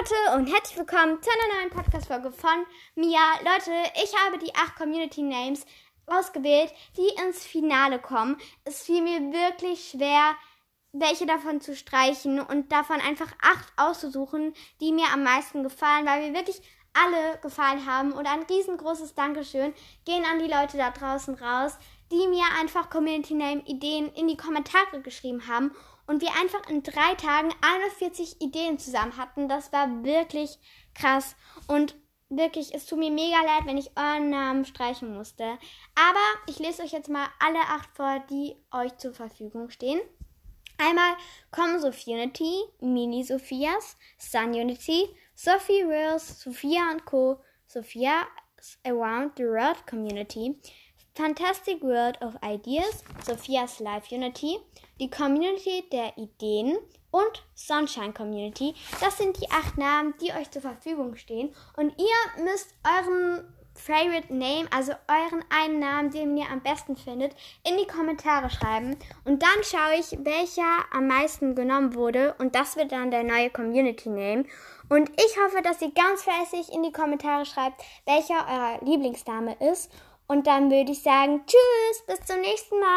Leute und herzlich willkommen zu einer neuen Podcast-Folge von Mia. Leute, ich habe die acht Community Names ausgewählt, die ins Finale kommen. Es fiel mir wirklich schwer, welche davon zu streichen und davon einfach acht auszusuchen, die mir am meisten gefallen, weil mir wirklich alle gefallen haben. Und ein riesengroßes Dankeschön gehen an die Leute da draußen raus, die mir einfach Community Name Ideen in die Kommentare geschrieben haben und wir einfach in drei Tagen 41 Ideen zusammen hatten. Das war wirklich krass und wirklich, es tut mir mega leid, wenn ich euren Namen streichen musste. Aber ich lese euch jetzt mal alle acht vor, die euch zur Verfügung stehen. Einmal kommen Sophiunity, Mini Sophias, Sun Unity, Sophie Reels, Sophia Co., Sophia's Around the World Community, Fantastic World of Ideas, Sophia's Life Unity, die Community der Ideen und Sunshine Community. Das sind die acht Namen, die euch zur Verfügung stehen. Und ihr müsst euren Favorite Name, also euren einen Namen, den ihr am besten findet, in die Kommentare schreiben. Und dann schaue ich, welcher am meisten genommen wurde. Und das wird dann der neue Community Name. Und ich hoffe, dass ihr ganz fleißig in die Kommentare schreibt, welcher euer Lieblingsname ist. Und dann würde ich sagen, tschüss, bis zum nächsten Mal.